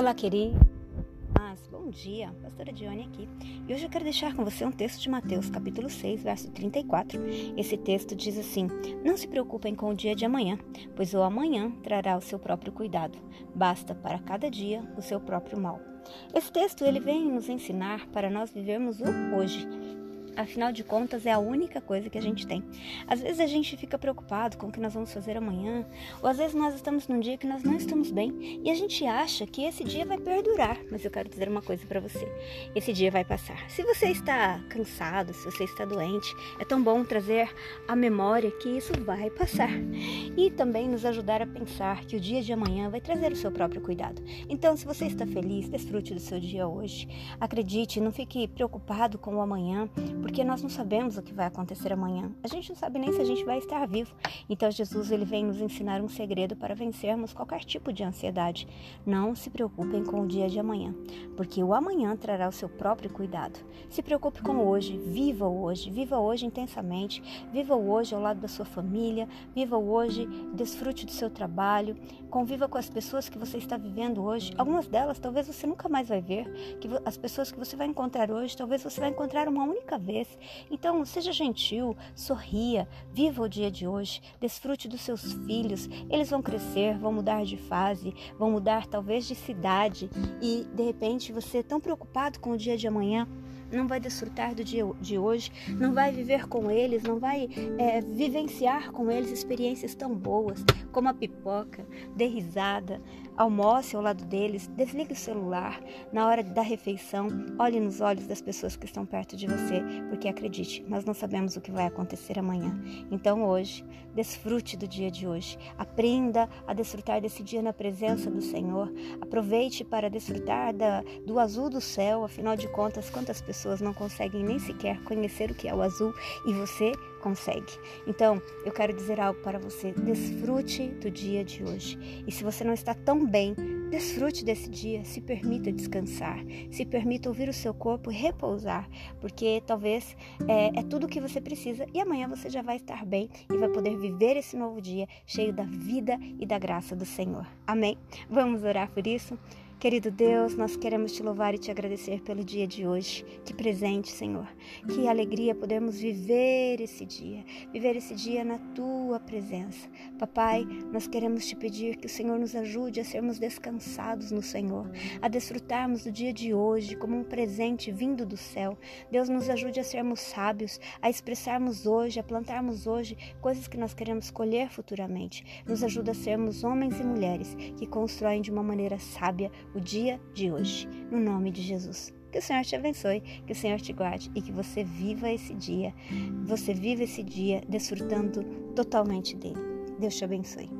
Olá, querido. Bom dia, pastora Dione aqui. E hoje eu quero deixar com você um texto de Mateus, capítulo 6, verso 34. Esse texto diz assim: Não se preocupem com o dia de amanhã, pois o amanhã trará o seu próprio cuidado. Basta para cada dia o seu próprio mal. Esse texto ele vem nos ensinar para nós vivermos o hoje Afinal de contas, é a única coisa que a gente tem. Às vezes a gente fica preocupado com o que nós vamos fazer amanhã, ou às vezes nós estamos num dia que nós não estamos bem e a gente acha que esse dia vai perdurar. Mas eu quero dizer uma coisa para você: esse dia vai passar. Se você está cansado, se você está doente, é tão bom trazer à memória que isso vai passar e também nos ajudar a pensar que o dia de amanhã vai trazer o seu próprio cuidado. Então, se você está feliz, desfrute do seu dia hoje. Acredite, não fique preocupado com o amanhã porque nós não sabemos o que vai acontecer amanhã. A gente não sabe nem se a gente vai estar vivo. Então Jesus ele vem nos ensinar um segredo para vencermos qualquer tipo de ansiedade. Não se preocupem com o dia de amanhã, porque o amanhã trará o seu próprio cuidado. Se preocupe com hoje, viva hoje, viva hoje intensamente, viva hoje ao lado da sua família, viva hoje, desfrute do seu trabalho, conviva com as pessoas que você está vivendo hoje. Algumas delas talvez você nunca mais vai ver, que as pessoas que você vai encontrar hoje, talvez você vai encontrar uma única vez vez. Então, seja gentil, sorria, viva o dia de hoje, desfrute dos seus filhos. Eles vão crescer, vão mudar de fase, vão mudar talvez de cidade e de repente você é tão preocupado com o dia de amanhã não vai desfrutar do dia de hoje, não vai viver com eles, não vai é, vivenciar com eles experiências tão boas como a pipoca, dê risada, almoce ao lado deles, desligue o celular na hora da refeição, olhe nos olhos das pessoas que estão perto de você, porque acredite, nós não sabemos o que vai acontecer amanhã. Então hoje, desfrute do dia de hoje, aprenda a desfrutar desse dia na presença do Senhor, aproveite para desfrutar da, do azul do céu, afinal de contas, quantas pessoas não conseguem nem sequer conhecer o que é o azul e você consegue. Então, eu quero dizer algo para você: desfrute do dia de hoje. E se você não está tão bem, desfrute desse dia, se permita descansar, se permita ouvir o seu corpo repousar, porque talvez é, é tudo o que você precisa e amanhã você já vai estar bem e vai poder viver esse novo dia cheio da vida e da graça do Senhor. Amém? Vamos orar por isso? Querido Deus, nós queremos te louvar e te agradecer pelo dia de hoje. Que presente, Senhor. Que alegria podermos viver esse dia, viver esse dia na tua presença. Papai, nós queremos te pedir que o Senhor nos ajude a sermos descansados no Senhor, a desfrutarmos do dia de hoje como um presente vindo do céu. Deus nos ajude a sermos sábios, a expressarmos hoje, a plantarmos hoje coisas que nós queremos colher futuramente. Nos ajuda a sermos homens e mulheres que constroem de uma maneira sábia o dia de hoje. No nome de Jesus. Que o Senhor te abençoe, que o Senhor te guarde e que você viva esse dia, você viva esse dia desfrutando totalmente dele. Deus te abençoe.